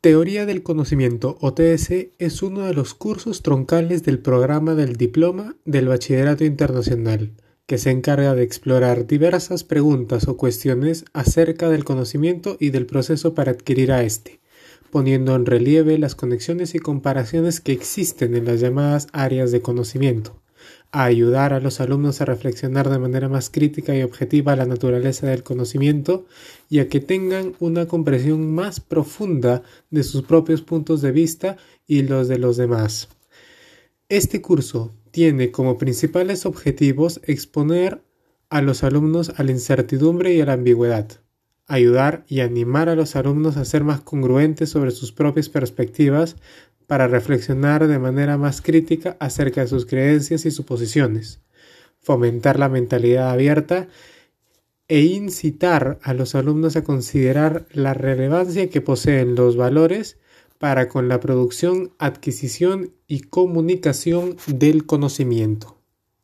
Teoría del Conocimiento o TS es uno de los cursos troncales del programa del Diploma del Bachillerato Internacional, que se encarga de explorar diversas preguntas o cuestiones acerca del conocimiento y del proceso para adquirir a este, poniendo en relieve las conexiones y comparaciones que existen en las llamadas áreas de conocimiento a ayudar a los alumnos a reflexionar de manera más crítica y objetiva la naturaleza del conocimiento y a que tengan una comprensión más profunda de sus propios puntos de vista y los de los demás. Este curso tiene como principales objetivos exponer a los alumnos a la incertidumbre y a la ambigüedad, ayudar y animar a los alumnos a ser más congruentes sobre sus propias perspectivas para reflexionar de manera más crítica acerca de sus creencias y suposiciones, fomentar la mentalidad abierta e incitar a los alumnos a considerar la relevancia que poseen los valores para con la producción, adquisición y comunicación del conocimiento.